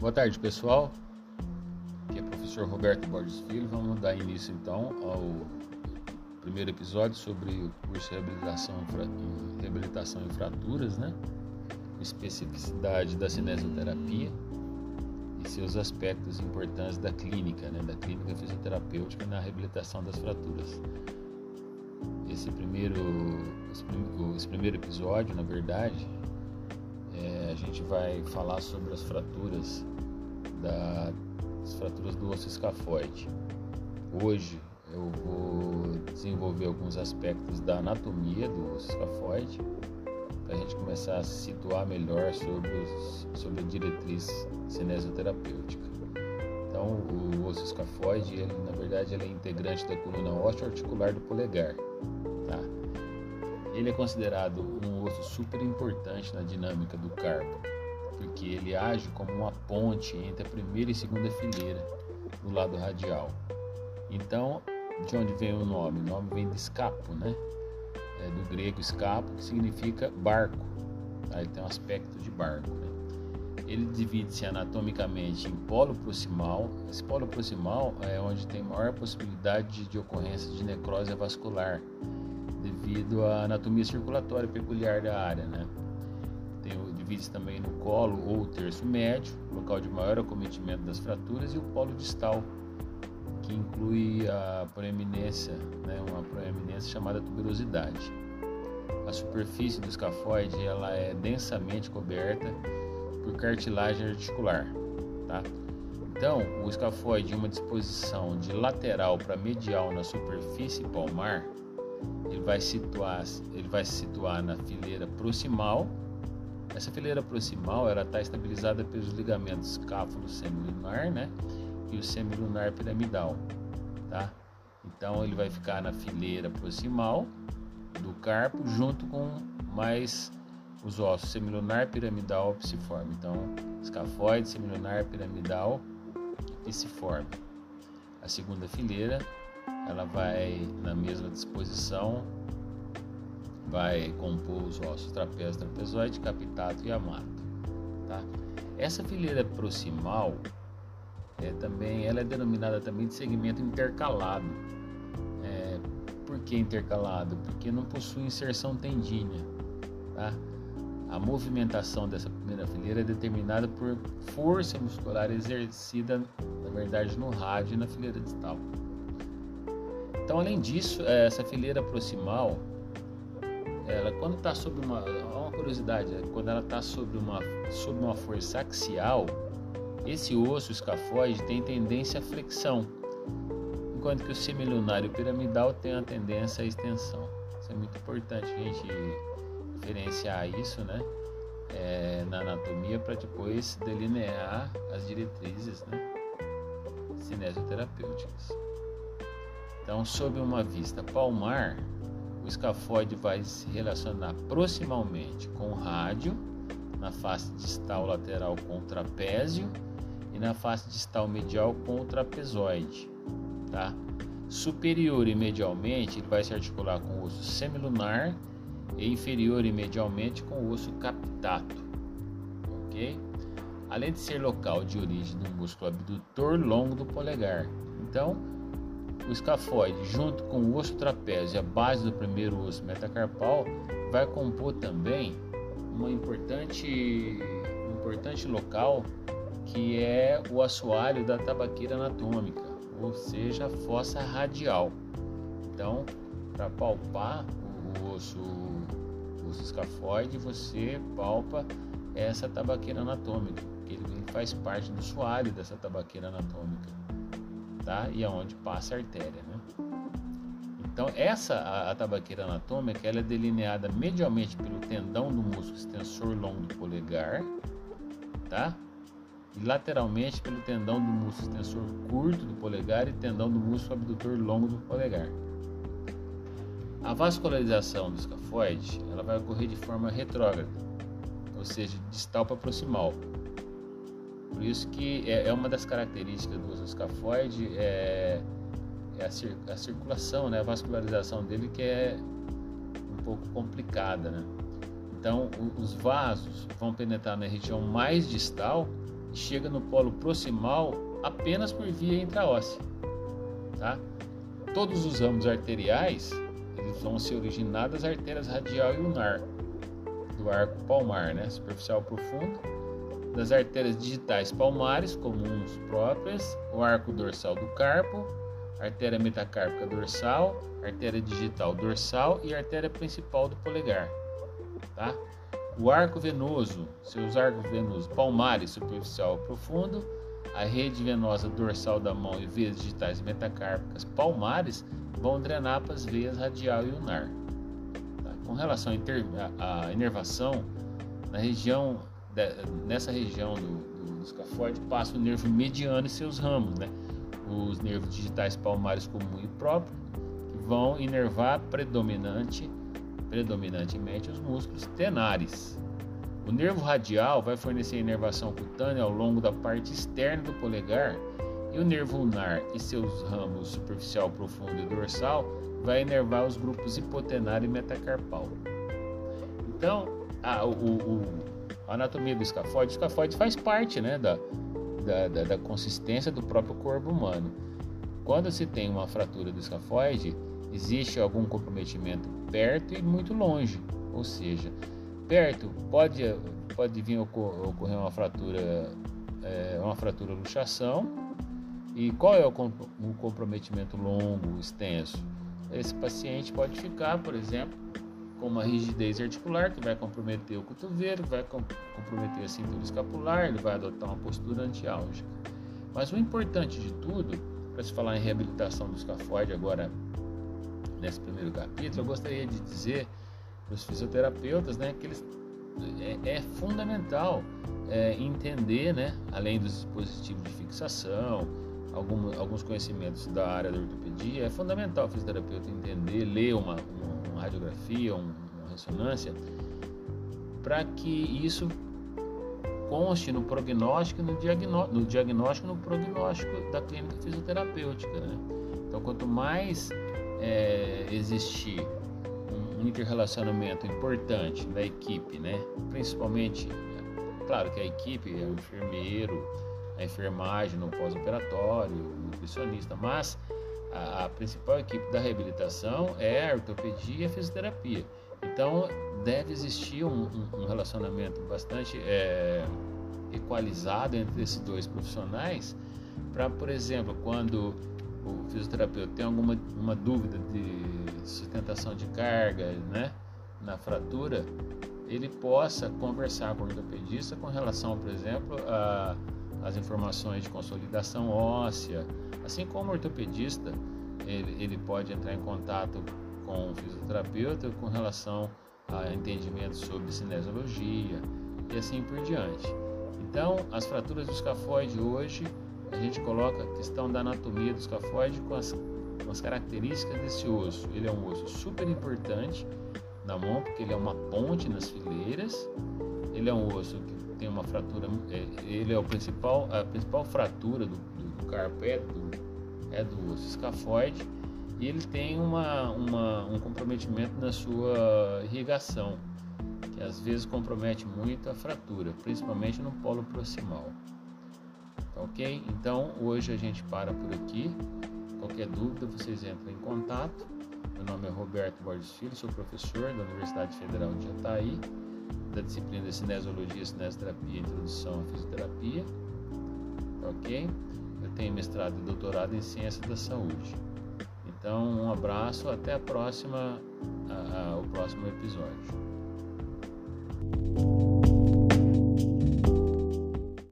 Boa tarde, pessoal. Aqui é o professor Roberto Borges Filho. Vamos dar início então ao primeiro episódio sobre o curso de reabilitação, reabilitação em fraturas, né? Especificidade da cinesioterapia e seus aspectos importantes da clínica, né? Da clínica fisioterapêutica na reabilitação das fraturas. Esse primeiro, esse primeiro episódio, na verdade, a gente vai falar sobre as fraturas das fraturas do osso escafoide. Hoje eu vou desenvolver alguns aspectos da anatomia do osso escafoide para a gente começar a se situar melhor sobre, os, sobre a diretriz cinesioterapêutica. Então, o osso escafoide, ele, na verdade, ele é integrante da coluna óssea articular do polegar. Ele é considerado um osso super importante na dinâmica do carpo, porque ele age como uma ponte entre a primeira e segunda fileira do lado radial. Então, de onde vem o nome? O nome vem de escapo, né? É do grego escapo, que significa barco. Tá? Ele tem um aspecto de barco. Né? Ele divide-se anatomicamente em polo proximal. Esse polo proximal é onde tem maior possibilidade de ocorrência de necrose vascular devido à anatomia circulatória peculiar da área, né? Tem o divide também no colo ou terço médio, local de maior acometimento das fraturas, e o polo distal, que inclui a proeminência, né, uma proeminência chamada tuberosidade. A superfície do escafoide ela é densamente coberta por cartilagem articular, tá? Então, o escafoide em uma disposição de lateral para medial na superfície palmar ele vai situar, ele vai se situar na fileira proximal. Essa fileira proximal ela está estabilizada pelos ligamentos escáfulo semilunar, né, e o semilunar piramidal, tá? Então ele vai ficar na fileira proximal do carpo junto com mais os ossos semilunar, piramidal, psiforme. Então, escafoide, semilunar, piramidal psiforme. A segunda fileira ela vai na mesma disposição, vai compor os ossos trapézio, trapezoide, capitato e amato. Tá? Essa fileira proximal é também, ela é denominada também de segmento intercalado. É, por que intercalado? Porque não possui inserção tendínea. Tá? A movimentação dessa primeira fileira é determinada por força muscular exercida, na verdade, no rádio e na fileira distal. Então, além disso, é, essa fileira proximal, ela quando está sobre uma, uma curiosidade, né? quando ela está sobre uma, sobre uma força axial, esse osso escafoide tem tendência à flexão, enquanto que o semilunar e o piramidal tem a tendência à extensão. Isso é muito importante a gente diferenciar isso, né? É, na anatomia para depois delinear as diretrizes né, cinesioterapêuticas. Então, sob uma vista palmar, o escafoide vai se relacionar proximalmente com o rádio, na face distal lateral com o trapézio e na face distal medial com o trapezoide. Tá? Superior e medialmente, ele vai se articular com o osso semilunar e inferior e medialmente com o osso captato. Ok? Além de ser local de origem do músculo abdutor longo do polegar. Então, o escafoide, junto com o osso trapézio e a base do primeiro osso metacarpal, vai compor também uma importante, um importante local que é o assoalho da tabaqueira anatômica, ou seja, a fossa radial. Então, para palpar o osso, o escafoide, você palpa essa tabaqueira anatômica, que ele faz parte do soalho dessa tabaqueira anatômica tá? E aonde passa a artéria, né? Então essa a, a tabaqueira anatômica ela é delineada medialmente pelo tendão do músculo extensor longo do polegar, tá? E lateralmente pelo tendão do músculo extensor curto do polegar e tendão do músculo abdutor longo do polegar. A vascularização do escafoide ela vai ocorrer de forma retrógrada, ou seja, distal para proximal, por isso que é, é uma das características do uso escafoide é, é a, cir, a, circulação, né, a vascularização dele que é um pouco complicada, né? Então, o, os vasos vão penetrar na região mais distal e chega no polo proximal apenas por via intraóssea. Tá? Todos os ramos arteriais eles vão se originar das artérias radial e ulnar, do arco palmar, né? superficial profundo, das artérias digitais palmares, comuns próprias, o arco dorsal do carpo, artéria metacárpica dorsal, artéria digital dorsal e artéria principal do polegar. Tá? O arco venoso, seus arcos venosos palmares, superficial profundo, a rede venosa dorsal da mão e veias digitais metacárpicas palmares vão drenar para as veias radial e ulnar. Tá? Com relação à inervação, na região, nessa região do, do, do escafoide passa o nervo mediano e seus ramos, né? os nervos digitais palmares comum e próprio, vão inervar predominante, predominantemente os músculos tenares. O nervo radial vai fornecer inervação cutânea ao longo da parte externa do polegar e o nervo ulnar e seus ramos superficial, profundo e dorsal vai inervar os grupos hipotenário e metacarpal. Então, a, o, o, a anatomia do escafoide, o escafoide faz parte né, da, da, da, da consistência do próprio corpo humano. Quando se tem uma fratura do escafoide, existe algum comprometimento perto e muito longe, ou seja, perto pode, pode vir ocorrer uma fratura, é, uma fratura luxação, e qual é o comprometimento longo, extenso? Esse paciente pode ficar, por exemplo, com uma rigidez articular que vai comprometer o cotovelo, vai comprometer a cintura escapular, ele vai adotar uma postura antiálgica. Mas o importante de tudo, para se falar em reabilitação do escafoide agora nesse primeiro capítulo, eu gostaria de dizer para os fisioterapeutas né, que eles, é, é fundamental é, entender, né, além dos dispositivos de fixação, algum, alguns conhecimentos da área da ortopedia, é fundamental o fisioterapeuta entender, ler uma, uma, radiografia, uma, uma ressonância, para que isso conste no prognóstico, no, diagnó no diagnóstico, no prognóstico da clínica fisioterapêutica. Né? Então, quanto mais é, existir um, interrelacionamento importante da equipe, né? principalmente, claro que a equipe é o enfermeiro, a enfermagem no pós-operatório, o nutricionista, mas a, a, principal equipe da reabilitação é a ortopedia e a fisioterapia. Então deve existir um, um, relacionamento bastante é, equalizado entre esses dois profissionais para, por exemplo, quando o fisioterapeuta tem alguma uma dúvida de sustentação de carga, né, na fratura, ele possa conversar com o ortopedista com relação, por exemplo, a as informações de consolidação óssea, assim como o ortopedista, ele, ele pode entrar em contato com o fisioterapeuta com relação a entendimento sobre cinesiologia e assim por diante. Então, as fraturas do escafoide hoje, a gente coloca a questão da anatomia do escafoide com as, com as características desse osso. Ele é um osso super importante na mão, porque ele é uma ponte nas fileiras, ele é um osso que tem uma fratura, é, ele é o principal, a principal fratura do, do, do carpo é do, é osso escafoide e ele tem uma, uma, um comprometimento na sua irrigação, que às vezes compromete muito a fratura, principalmente no polo proximal. Tá ok? Então hoje a gente para por aqui. Qualquer dúvida vocês entram em contato. Meu nome é Roberto Borges Filho, sou professor da Universidade Federal de Jataí da disciplina de cinesiologia, cinesioterapia introdução à fisioterapia. Ok? Eu tenho mestrado e doutorado em ciência da saúde. Então, um abraço, até a próxima, a, a, o próximo episódio.